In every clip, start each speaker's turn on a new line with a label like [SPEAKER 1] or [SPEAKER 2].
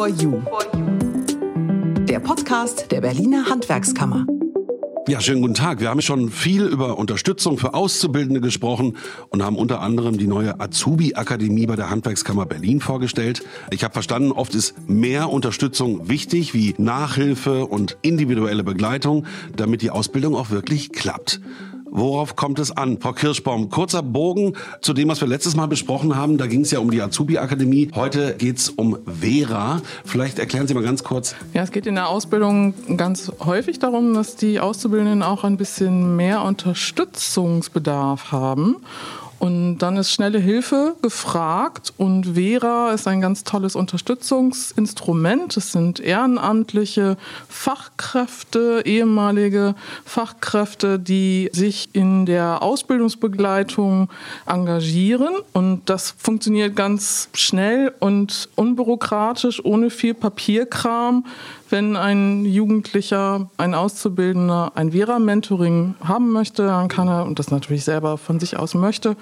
[SPEAKER 1] for You. Der Podcast der Berliner Handwerkskammer.
[SPEAKER 2] Ja, schönen guten Tag. Wir haben schon viel über Unterstützung für Auszubildende gesprochen und haben unter anderem die neue Azubi-Akademie bei der Handwerkskammer Berlin vorgestellt. Ich habe verstanden, oft ist mehr Unterstützung wichtig, wie Nachhilfe und individuelle Begleitung, damit die Ausbildung auch wirklich klappt. Worauf kommt es an? Frau Kirschbaum, kurzer Bogen zu dem, was wir letztes Mal besprochen haben. Da ging es ja um die Azubi-Akademie. Heute geht es um Vera. Vielleicht erklären Sie mal ganz kurz.
[SPEAKER 3] Ja, es geht in der Ausbildung ganz häufig darum, dass die Auszubildenden auch ein bisschen mehr Unterstützungsbedarf haben. Und dann ist schnelle Hilfe gefragt und Vera ist ein ganz tolles Unterstützungsinstrument. Es sind ehrenamtliche Fachkräfte, ehemalige Fachkräfte, die sich in der Ausbildungsbegleitung engagieren. Und das funktioniert ganz schnell und unbürokratisch, ohne viel Papierkram. Wenn ein Jugendlicher, ein Auszubildender ein Vera-Mentoring haben möchte, dann kann er, und das natürlich selber von sich aus möchte,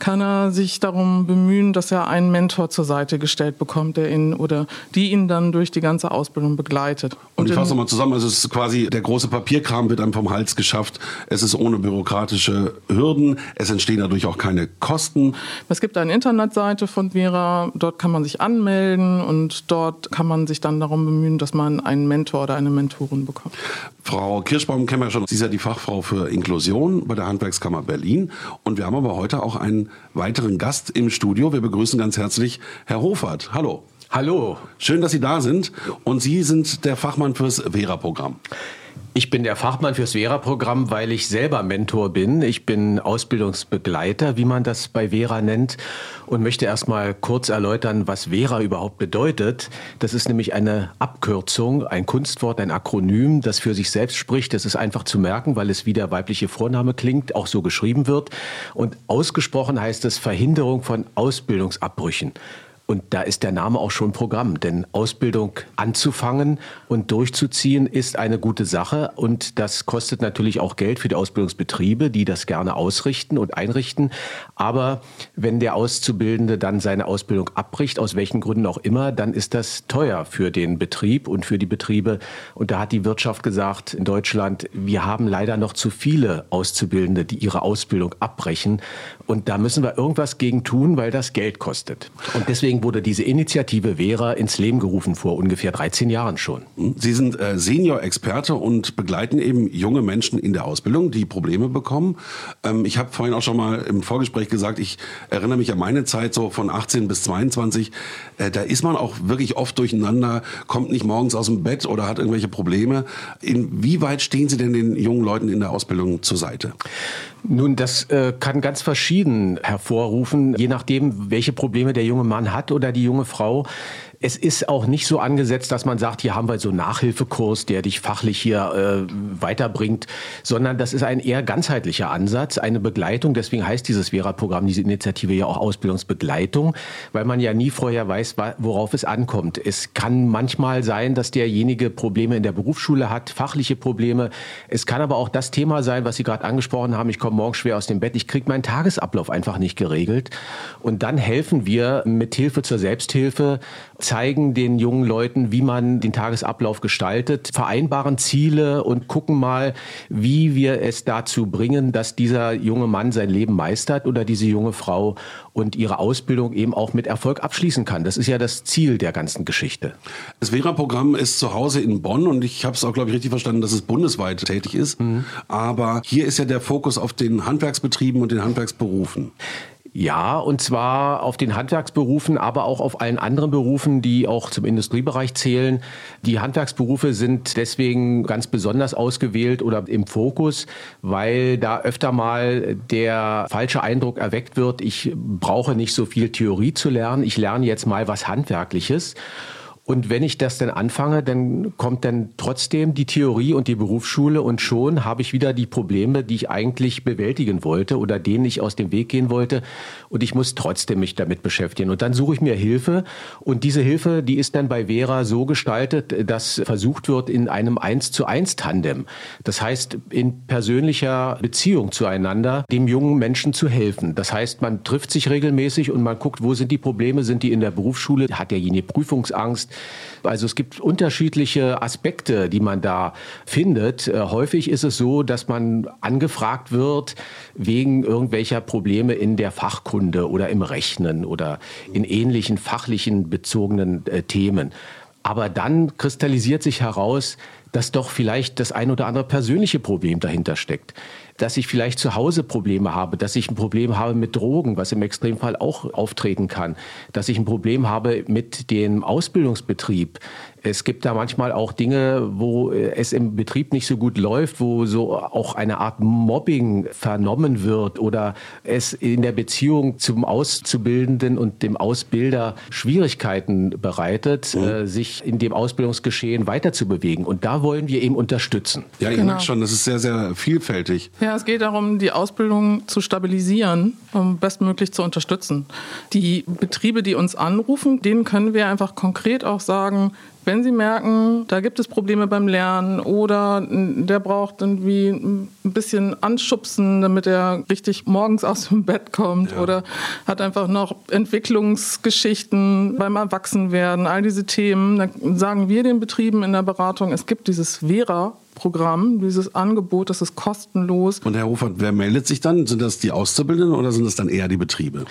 [SPEAKER 3] kann er sich darum bemühen, dass er einen Mentor zur Seite gestellt bekommt, der ihn oder die ihn dann durch die ganze Ausbildung begleitet.
[SPEAKER 2] Und, und ich fasse nochmal zusammen, also es ist quasi der große Papierkram wird einem vom Hals geschafft. Es ist ohne bürokratische Hürden. Es entstehen dadurch auch keine Kosten.
[SPEAKER 3] Es gibt eine Internetseite von Vera, dort kann man sich anmelden und dort kann man sich dann darum bemühen, dass man einen Mentor oder eine Mentorin bekommt.
[SPEAKER 2] Frau Kirschbaum kennen wir schon. Sie ist ja die Fachfrau für Inklusion bei der Handwerkskammer Berlin. Und wir haben aber heute auch einen weiteren Gast im Studio. Wir begrüßen ganz herzlich Herr Hofert. Hallo.
[SPEAKER 4] Hallo.
[SPEAKER 2] Schön, dass Sie da sind. Und Sie sind der Fachmann fürs Vera-Programm.
[SPEAKER 4] Ich bin der Fachmann fürs Vera-Programm, weil ich selber Mentor bin. Ich bin Ausbildungsbegleiter, wie man das bei Vera nennt, und möchte erstmal kurz erläutern, was Vera überhaupt bedeutet. Das ist nämlich eine Abkürzung, ein Kunstwort, ein Akronym, das für sich selbst spricht. Das ist einfach zu merken, weil es wie der weibliche Vorname klingt, auch so geschrieben wird. Und ausgesprochen heißt es Verhinderung von Ausbildungsabbrüchen. Und da ist der Name auch schon Programm, denn Ausbildung anzufangen und durchzuziehen ist eine gute Sache und das kostet natürlich auch Geld für die Ausbildungsbetriebe, die das gerne ausrichten und einrichten. Aber wenn der Auszubildende dann seine Ausbildung abbricht, aus welchen Gründen auch immer, dann ist das teuer für den Betrieb und für die Betriebe. Und da hat die Wirtschaft gesagt in Deutschland, wir haben leider noch zu viele Auszubildende, die ihre Ausbildung abbrechen. Und da müssen wir irgendwas gegen tun, weil das Geld kostet. Und deswegen wurde diese Initiative Vera ins Leben gerufen vor ungefähr 13 Jahren schon.
[SPEAKER 2] Sie sind äh, Senior-Experte und begleiten eben junge Menschen in der Ausbildung, die Probleme bekommen. Ähm, ich habe vorhin auch schon mal im Vorgespräch gesagt, ich erinnere mich an meine Zeit so von 18 bis 22. Äh, da ist man auch wirklich oft durcheinander, kommt nicht morgens aus dem Bett oder hat irgendwelche Probleme. Inwieweit stehen Sie denn den jungen Leuten in der Ausbildung zur Seite?
[SPEAKER 4] Nun, das äh, kann ganz verschieden hervorrufen, je nachdem, welche Probleme der junge Mann hat oder die junge Frau es ist auch nicht so angesetzt, dass man sagt, hier haben wir so einen Nachhilfekurs, der dich fachlich hier äh, weiterbringt, sondern das ist ein eher ganzheitlicher Ansatz, eine Begleitung. Deswegen heißt dieses Vera-Programm, diese Initiative ja auch Ausbildungsbegleitung, weil man ja nie vorher weiß, worauf es ankommt. Es kann manchmal sein, dass derjenige Probleme in der Berufsschule hat, fachliche Probleme. Es kann aber auch das Thema sein, was Sie gerade angesprochen haben. Ich komme morgens schwer aus dem Bett, ich kriege meinen Tagesablauf einfach nicht geregelt. Und dann helfen wir mit Hilfe zur Selbsthilfe, zeigen den jungen Leuten, wie man den Tagesablauf gestaltet, vereinbaren Ziele und gucken mal, wie wir es dazu bringen, dass dieser junge Mann sein Leben meistert oder diese junge Frau und ihre Ausbildung eben auch mit Erfolg abschließen kann. Das ist ja das Ziel der ganzen Geschichte.
[SPEAKER 2] Das Vera-Programm ist zu Hause in Bonn und ich habe es auch, glaube ich, richtig verstanden, dass es bundesweit tätig ist. Mhm. Aber hier ist ja der Fokus auf den Handwerksbetrieben und den Handwerksberufen.
[SPEAKER 4] Ja, und zwar auf den Handwerksberufen, aber auch auf allen anderen Berufen, die auch zum Industriebereich zählen. Die Handwerksberufe sind deswegen ganz besonders ausgewählt oder im Fokus, weil da öfter mal der falsche Eindruck erweckt wird, ich brauche nicht so viel Theorie zu lernen, ich lerne jetzt mal was Handwerkliches. Und wenn ich das dann anfange, dann kommt dann trotzdem die Theorie und die Berufsschule und schon habe ich wieder die Probleme, die ich eigentlich bewältigen wollte oder denen ich aus dem Weg gehen wollte und ich muss trotzdem mich damit beschäftigen. Und dann suche ich mir Hilfe und diese Hilfe, die ist dann bei Vera so gestaltet, dass versucht wird in einem eins zu eins Tandem. Das heißt, in persönlicher Beziehung zueinander dem jungen Menschen zu helfen. Das heißt, man trifft sich regelmäßig und man guckt, wo sind die Probleme, sind die in der Berufsschule, hat derjenige Prüfungsangst, Also es gibt unterschiedliche Aspekte, die man da findet. Äh, häufig ist es so, dass man angefragt wird wegen irgendwelcher Probleme in der Fachkunde oder im Rechnen oder in ähnlichen fachlichen bezogenen äh, Themen. Aber dann kristallisiert sich heraus, dass doch vielleicht das ein oder andere persönliche Problem dahinter steckt. Dass ich vielleicht zu Hause Probleme habe, dass ich ein Problem habe mit Drogen, was im Extremfall auch auftreten kann, dass ich ein Problem habe mit dem Ausbildungsbetrieb, es gibt da manchmal auch Dinge, wo äh, es im Betrieb nicht so gut läuft, wo so auch eine Art Mobbing vernommen wird oder es in der Beziehung zum Auszubildenden und dem Ausbilder Schwierigkeiten bereitet, mhm. äh, sich in dem Ausbildungsgeschehen weiterzubewegen. Und da wollen wir eben unterstützen.
[SPEAKER 2] Ja, ich genau. merke schon, das ist sehr, sehr vielfältig.
[SPEAKER 3] Ja, es geht darum, die Ausbildung zu stabilisieren, um bestmöglich zu unterstützen. Die Betriebe, die uns anrufen, denen können wir einfach konkret auch sagen, wenn Sie merken, da gibt es Probleme beim Lernen oder der braucht irgendwie ein bisschen Anschubsen, damit er richtig morgens aus dem Bett kommt ja. oder hat einfach noch Entwicklungsgeschichten beim Erwachsenwerden, all diese Themen, dann sagen wir den Betrieben in der Beratung, es gibt dieses Vera Programm, dieses Angebot, das ist kostenlos.
[SPEAKER 2] Und Herr Hofer, wer meldet sich dann? Sind das die Auszubildenden oder sind das dann eher die Betriebe?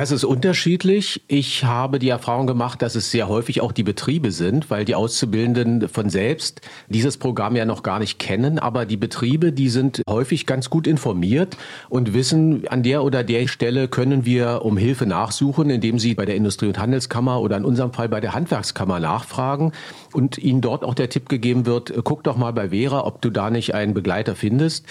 [SPEAKER 4] Das ist unterschiedlich. Ich habe die Erfahrung gemacht, dass es sehr häufig auch die Betriebe sind, weil die Auszubildenden von selbst dieses Programm ja noch gar nicht kennen. Aber die Betriebe, die sind häufig ganz gut informiert und wissen, an der oder der Stelle können wir um Hilfe nachsuchen, indem sie bei der Industrie- und Handelskammer oder in unserem Fall bei der Handwerkskammer nachfragen und ihnen dort auch der Tipp gegeben wird, guck doch mal bei Vera, ob du da nicht einen Begleiter findest.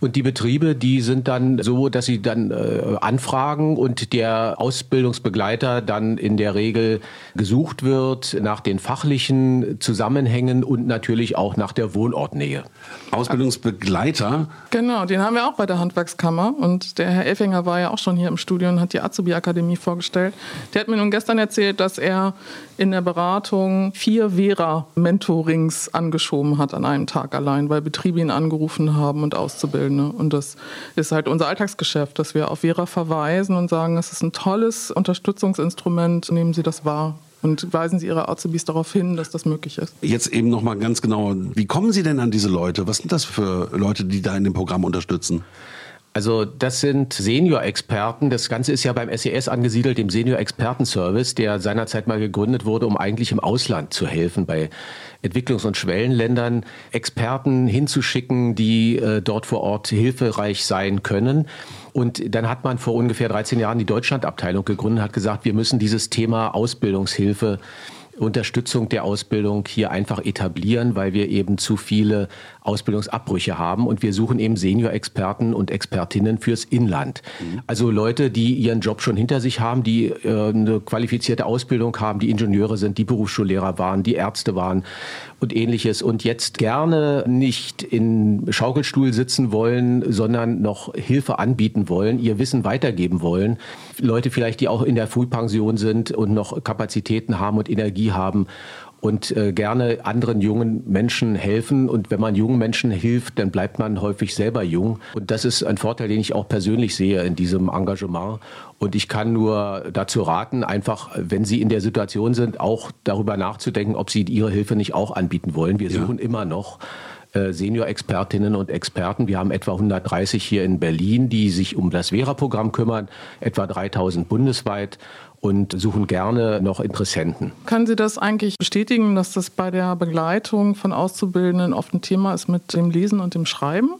[SPEAKER 4] Und die Betriebe, die sind dann so, dass sie dann äh, anfragen und der Ausbildungsbegleiter dann in der Regel gesucht wird nach den fachlichen Zusammenhängen und natürlich auch nach der Wohnortnähe.
[SPEAKER 2] Ausbildungsbegleiter?
[SPEAKER 3] Genau, den haben wir auch bei der Handwerkskammer. Und der Herr Effinger war ja auch schon hier im Studio und hat die Azubi-Akademie vorgestellt. Der hat mir nun gestern erzählt, dass er in der Beratung vier Vera-Mentorings angeschoben hat an einem Tag allein, weil Betriebe ihn angerufen haben und Auszubildende. Und das ist halt unser Alltagsgeschäft, dass wir auf Vera verweisen und sagen, es ist ein tolles Unterstützungsinstrument, nehmen Sie das wahr und weisen Sie Ihre Azubis darauf hin, dass das möglich ist.
[SPEAKER 2] Jetzt eben noch mal ganz genau, wie kommen Sie denn an diese Leute? Was sind das für Leute, die da in dem Programm unterstützen?
[SPEAKER 4] Also das sind Senior-Experten. Das Ganze ist ja beim SES e angesiedelt, dem Senior-Experten-Service, der seinerzeit mal gegründet wurde, um eigentlich im Ausland zu helfen, bei Entwicklungs- und Schwellenländern Experten hinzuschicken, die äh, dort vor Ort hilfreich sein können. Und dann hat man vor ungefähr 13 Jahren die Deutschlandabteilung gegründet, hat gesagt, wir müssen dieses Thema Ausbildungshilfe Unterstützung der Ausbildung hier einfach etablieren, weil wir eben zu viele Ausbildungsabbrüche haben und wir suchen eben Senior-Experten und Expertinnen fürs Inland. Mhm. Also Leute, die ihren Job schon hinter sich haben, die äh, eine qualifizierte Ausbildung haben, die Ingenieure sind, die Berufsschullehrer waren, die Ärzte waren und ähnliches und jetzt gerne nicht in Schaukelstuhl sitzen wollen, sondern noch Hilfe anbieten wollen, ihr Wissen weitergeben wollen. Leute vielleicht, die auch in der Frühpension sind und noch Kapazitäten haben und Energie haben und äh, gerne anderen jungen Menschen helfen. Und wenn man jungen Menschen hilft, dann bleibt man häufig selber jung. Und das ist ein Vorteil, den ich auch persönlich sehe in diesem Engagement. Und ich kann nur dazu raten, einfach, wenn Sie in der Situation sind, auch darüber nachzudenken, ob Sie Ihre Hilfe nicht auch anbieten wollen. Wir suchen ja. immer noch äh, Senior-Expertinnen und Experten. Wir haben etwa 130 hier in Berlin, die sich um das Vera-Programm kümmern, etwa 3000 bundesweit und suchen gerne noch Interessenten.
[SPEAKER 3] Können Sie das eigentlich bestätigen, dass das bei der Begleitung von Auszubildenden oft ein Thema ist mit dem Lesen und dem Schreiben?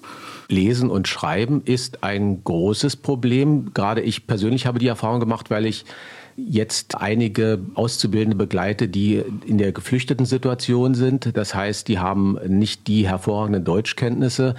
[SPEAKER 4] Lesen und Schreiben ist ein großes Problem. Gerade ich persönlich habe die Erfahrung gemacht, weil ich jetzt einige Auszubildende begleite, die in der geflüchteten Situation sind. Das heißt, die haben nicht die hervorragenden Deutschkenntnisse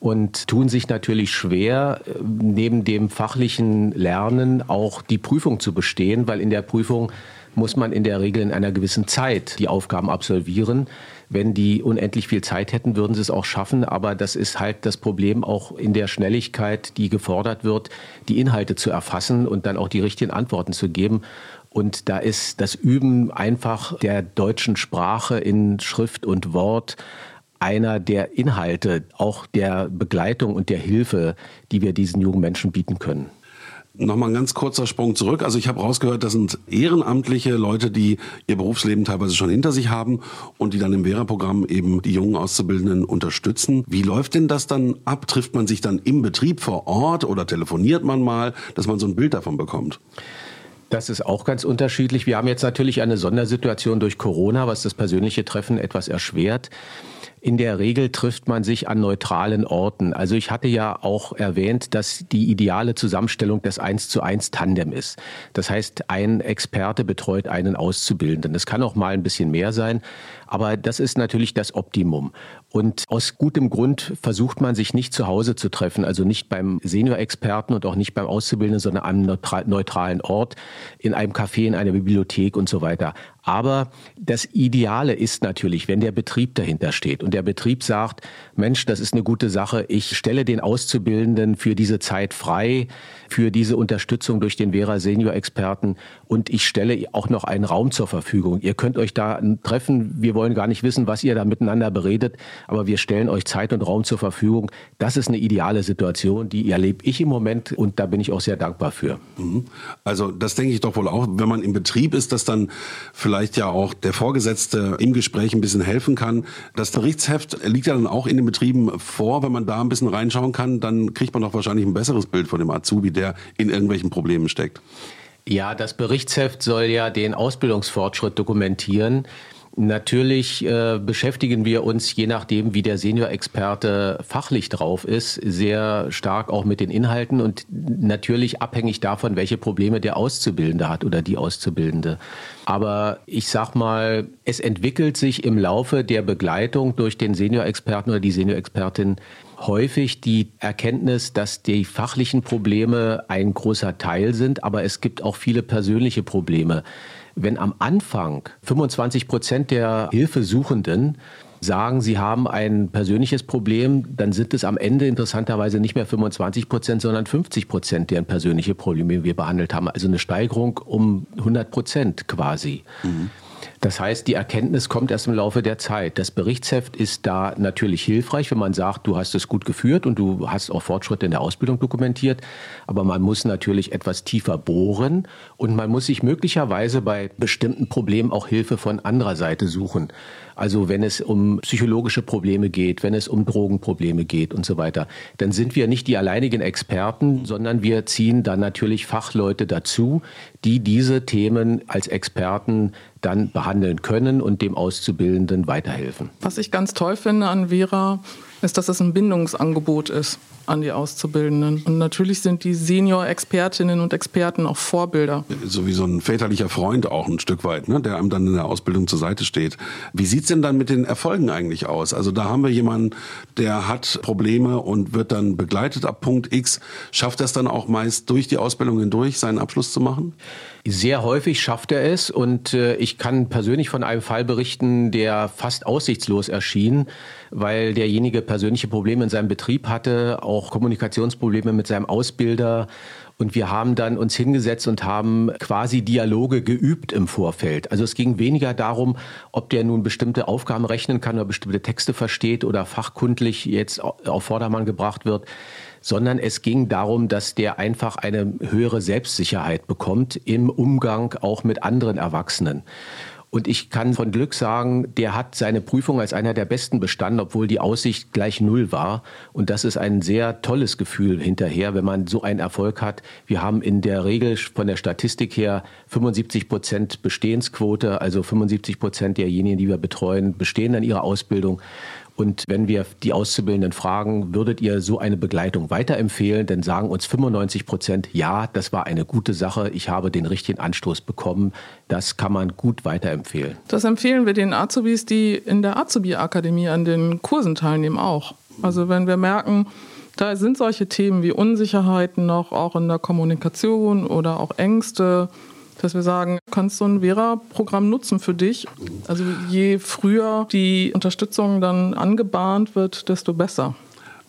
[SPEAKER 4] und tun sich natürlich schwer, neben dem fachlichen Lernen auch die Prüfung zu bestehen, weil in der Prüfung muss man in der Regel in einer gewissen Zeit die Aufgaben absolvieren. Wenn die unendlich viel Zeit hätten, würden sie es auch schaffen. Aber das ist halt das Problem auch in der Schnelligkeit, die gefordert wird, die Inhalte zu erfassen und dann auch die richtigen Antworten zu geben. Und da ist das Üben einfach der deutschen Sprache in Schrift und Wort einer der Inhalte, auch der Begleitung und der Hilfe, die wir diesen jungen Menschen bieten können.
[SPEAKER 2] Nochmal ein ganz kurzer Sprung zurück. Also ich habe rausgehört, das sind ehrenamtliche Leute, die ihr Berufsleben teilweise schon hinter sich haben und die dann im Vera-Programm eben die jungen Auszubildenden unterstützen. Wie läuft denn das dann ab? Trifft man sich dann im Betrieb vor Ort oder telefoniert man mal, dass man so ein Bild davon bekommt?
[SPEAKER 4] Das ist auch ganz unterschiedlich. Wir haben jetzt natürlich eine Sondersituation durch Corona, was das persönliche Treffen etwas erschwert. In der Regel trifft man sich an neutralen Orten. Also ich hatte ja auch erwähnt, dass die ideale Zusammenstellung des 1 zu 1 Tandem ist. Das heißt, ein Experte betreut einen Auszubildenden. Das kann auch mal ein bisschen mehr sein, aber das ist natürlich das Optimum. Und aus gutem Grund versucht man sich nicht zu Hause zu treffen, also nicht beim Senior-Experten und auch nicht beim Auszubildenden, sondern an einem neutralen Ort, in einem Café, in einer Bibliothek und so weiter. Aber das Ideale ist natürlich, wenn der Betrieb dahinter steht und der Betrieb sagt, Mensch, das ist eine gute Sache, ich stelle den Auszubildenden für diese Zeit frei, für diese Unterstützung durch den Vera Senior Experten und ich stelle auch noch einen Raum zur Verfügung. Ihr könnt euch da treffen. Wir wollen gar nicht wissen, was ihr da miteinander beredet, aber wir stellen euch Zeit und Raum zur Verfügung. Das ist eine ideale Situation, die erlebe ich im Moment und da bin ich auch sehr dankbar für.
[SPEAKER 2] Mhm. Also das denke ich doch wohl auch, wenn man im Betrieb ist, dass dann vielleicht ja auch der Vorgesetzte im Gespräch ein bisschen helfen kann. Das Berichtsheft liegt ja dann auch in den Betrieben vor. Wenn man da ein bisschen reinschauen kann, dann kriegt man doch wahrscheinlich ein besseres Bild von dem Azubi, der in irgendwelchen Problemen steckt.
[SPEAKER 4] Ja, das Berichtsheft soll ja den Ausbildungsfortschritt dokumentieren. Natürlich äh, beschäftigen wir uns, je nachdem, wie der Senior-Experte fachlich drauf ist, sehr stark auch mit den Inhalten und natürlich abhängig davon, welche Probleme der Auszubildende hat oder die Auszubildende. Aber ich sag mal, es entwickelt sich im Laufe der Begleitung durch den Senior-Experten oder die Senior-Expertin häufig die Erkenntnis, dass die fachlichen Probleme ein großer Teil sind, aber es gibt auch viele persönliche Probleme wenn am Anfang 25 Prozent der Hilfesuchenden sagen, sie haben ein persönliches Problem, dann sind es am Ende interessanterweise nicht mehr 25 Prozent, sondern 50 Prozent, deren persönliche Probleme wir behandelt haben. Also eine Steigerung um 100 Prozent quasi. Mhm. Das heißt, die Erkenntnis kommt erst im Laufe der Zeit. Das Berichtsheft ist da natürlich hilfreich, wenn man sagt, du hast es gut geführt und du hast auch Fortschritte in der Ausbildung dokumentiert. Aber man muss natürlich etwas tiefer bohren und man muss sich möglicherweise bei bestimmten Problemen auch Hilfe von anderer Seite suchen. Also wenn es um psychologische Probleme geht, wenn es um Drogenprobleme geht und so weiter, dann sind wir nicht die alleinigen Experten, sondern wir ziehen dann natürlich Fachleute dazu, die diese Themen als Experten dann behandeln können und dem Auszubildenden weiterhelfen.
[SPEAKER 3] Was ich ganz toll finde an Vera, ist, dass es ein Bindungsangebot ist an die Auszubildenden. Und natürlich sind die Senior-Expertinnen und Experten auch Vorbilder.
[SPEAKER 2] So wie so ein väterlicher Freund auch ein Stück weit, ne, der einem dann in der Ausbildung zur Seite steht. Wie sieht es denn dann mit den Erfolgen eigentlich aus? Also da haben wir jemanden, der hat Probleme und wird dann begleitet ab Punkt X. Schafft er es dann auch meist durch die Ausbildung hindurch, seinen Abschluss zu machen?
[SPEAKER 4] Sehr häufig schafft er es und äh, ich kann persönlich von einem Fall berichten, der fast aussichtslos erschien, weil derjenige persönliche Probleme in seinem Betrieb hatte, auch Kommunikationsprobleme mit seinem Ausbilder und wir haben dann uns hingesetzt und haben quasi Dialoge geübt im Vorfeld. Also es ging weniger darum, ob der nun bestimmte Aufgaben rechnen kann oder bestimmte Texte versteht oder fachkundlich jetzt auf Vordermann gebracht wird sondern es ging darum, dass der einfach eine höhere Selbstsicherheit bekommt im Umgang auch mit anderen Erwachsenen. Und ich kann von Glück sagen, der hat seine Prüfung als einer der besten bestanden, obwohl die Aussicht gleich null war. Und das ist ein sehr tolles Gefühl hinterher, wenn man so einen Erfolg hat. Wir haben in der Regel von der Statistik her 75 Prozent Bestehensquote, also 75 Prozent derjenigen, die wir betreuen, bestehen dann ihre Ausbildung. Und wenn wir die Auszubildenden fragen, würdet ihr so eine Begleitung weiterempfehlen, dann sagen uns 95 Prozent, ja, das war eine gute Sache, ich habe den richtigen Anstoß bekommen, das kann man gut weiterempfehlen.
[SPEAKER 3] Das empfehlen wir den Azubis, die in der Azubi-Akademie an den Kursen teilnehmen, auch. Also wenn wir merken, da sind solche Themen wie Unsicherheiten noch, auch in der Kommunikation oder auch Ängste, dass wir sagen, du kannst so ein Vera-Programm nutzen für dich. Also je früher die Unterstützung dann angebahnt wird, desto besser.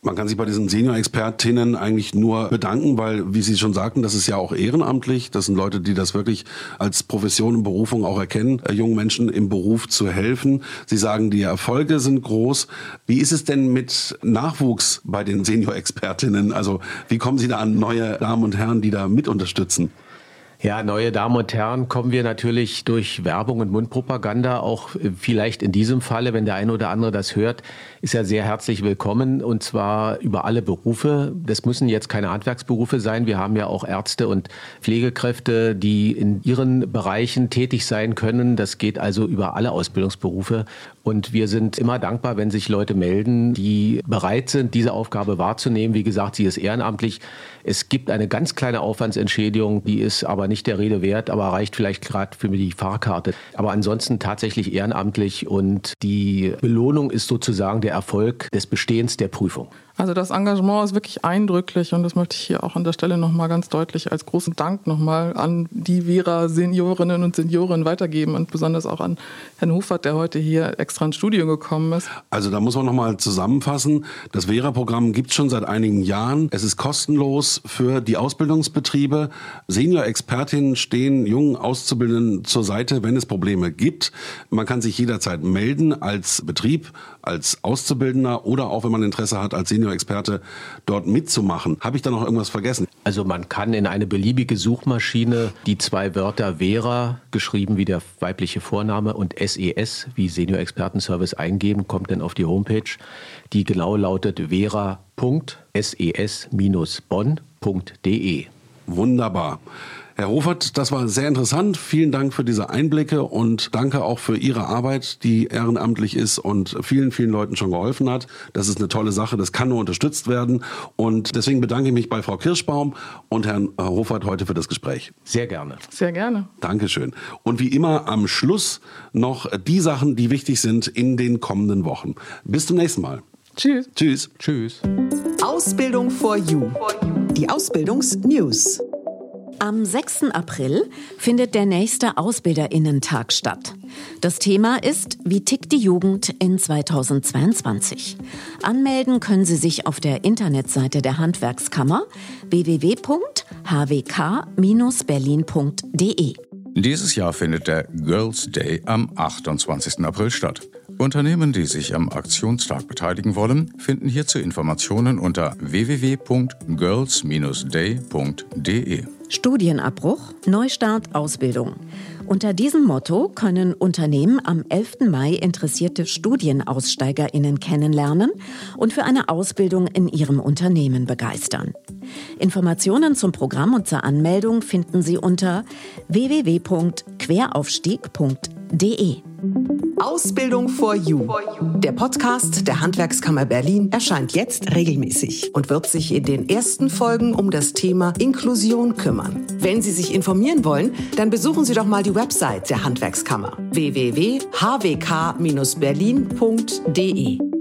[SPEAKER 2] Man kann sich bei diesen Senior-Expertinnen eigentlich nur bedanken, weil, wie Sie schon sagten, das ist ja auch ehrenamtlich. Das sind Leute, die das wirklich als Profession und Berufung auch erkennen, äh, jungen Menschen im Beruf zu helfen. Sie sagen, die Erfolge sind groß. Wie ist es denn mit Nachwuchs bei den Senior-Expertinnen? Also wie kommen Sie da an neue Damen und Herren, die da mit unterstützen?
[SPEAKER 4] Ja, neue Damen und Herren, kommen wir natürlich durch Werbung und Mundpropaganda auch äh, vielleicht in diesem Falle, wenn der eine oder andere das hört, ist er sehr herzlich willkommen und zwar über alle Berufe. Das müssen jetzt keine Handwerksberufe sein. Wir haben ja auch Ärzte und Pflegekräfte, die in ihren Bereichen tätig sein können. Das geht also über alle Ausbildungsberufe und wir sind immer dankbar, wenn sich Leute melden, die bereit sind, diese Aufgabe wahrzunehmen. Wie gesagt, sie ist ehrenamtlich. Es gibt eine ganz kleine Aufwandsentschädigung, die ist aber nicht der Rede wert, aber reicht vielleicht gerade für die Fahrkarte. Aber ansonsten tatsächlich ehrenamtlich und die Belohnung ist sozusagen der Erfolg des Bestehens der Prüfung.
[SPEAKER 3] Also das Engagement ist wirklich eindrücklich und das möchte ich hier auch an der Stelle nochmal ganz deutlich als großen Dank nochmal an die Vera Seniorinnen und Senioren weitergeben und besonders auch an Herrn Hufert, der heute hier extra ins Studio gekommen ist.
[SPEAKER 2] Also da muss man nochmal zusammenfassen. Das Vera-Programm gibt es schon seit einigen Jahren. Es ist kostenlos für die Ausbildungsbetriebe. Senior-Expertinnen stehen jungen Auszubildenden zur Seite, wenn es Probleme gibt. Man kann sich jederzeit melden als Betrieb, als Auszubildender oder auch, wenn man Interesse hat, als Senior Experte dort mitzumachen. Habe ich da noch irgendwas vergessen?
[SPEAKER 4] Also man kann in eine beliebige Suchmaschine die zwei Wörter Vera, geschrieben wie der weibliche Vorname, und SES wie Senior Expertenservice eingeben, kommt dann auf die Homepage, die genau lautet vera.ses-bonn.de.
[SPEAKER 2] Wunderbar. Herr Hofert, das war sehr interessant. Vielen Dank für diese Einblicke und danke auch für Ihre Arbeit, die ehrenamtlich ist und vielen, vielen Leuten schon geholfen hat. Das ist eine tolle Sache. Das kann nur unterstützt werden. Und deswegen bedanke ich mich bei Frau Kirschbaum und Herrn Hofert heute für das Gespräch.
[SPEAKER 4] Sehr gerne.
[SPEAKER 3] Sehr gerne.
[SPEAKER 2] Dankeschön. Und wie immer am Schluss noch die Sachen, die wichtig sind in den kommenden Wochen. Bis zum nächsten Mal.
[SPEAKER 3] Tschüss.
[SPEAKER 2] Tschüss.
[SPEAKER 4] Tschüss.
[SPEAKER 1] Ausbildung for You. Die Ausbildungsnews.
[SPEAKER 5] Am 6. April findet der nächste Ausbilderinnentag statt. Das Thema ist, wie tickt die Jugend in 2022? Anmelden können Sie sich auf der Internetseite der Handwerkskammer www.hwk-berlin.de.
[SPEAKER 6] Dieses Jahr findet der Girls Day am 28. April statt. Unternehmen, die sich am Aktionstag beteiligen wollen, finden hierzu Informationen unter www.girls-day.de.
[SPEAKER 5] Studienabbruch, Neustart, Ausbildung. Unter diesem Motto können Unternehmen am 11. Mai interessierte StudienaussteigerInnen kennenlernen und für eine Ausbildung in ihrem Unternehmen begeistern. Informationen zum Programm und zur Anmeldung finden Sie unter www.queraufstieg.de.
[SPEAKER 1] Ausbildung for You. Der Podcast der Handwerkskammer Berlin erscheint jetzt regelmäßig und wird sich in den ersten Folgen um das Thema Inklusion kümmern. Wenn Sie sich informieren wollen, dann besuchen Sie doch mal die Website der Handwerkskammer www.hwk-berlin.de.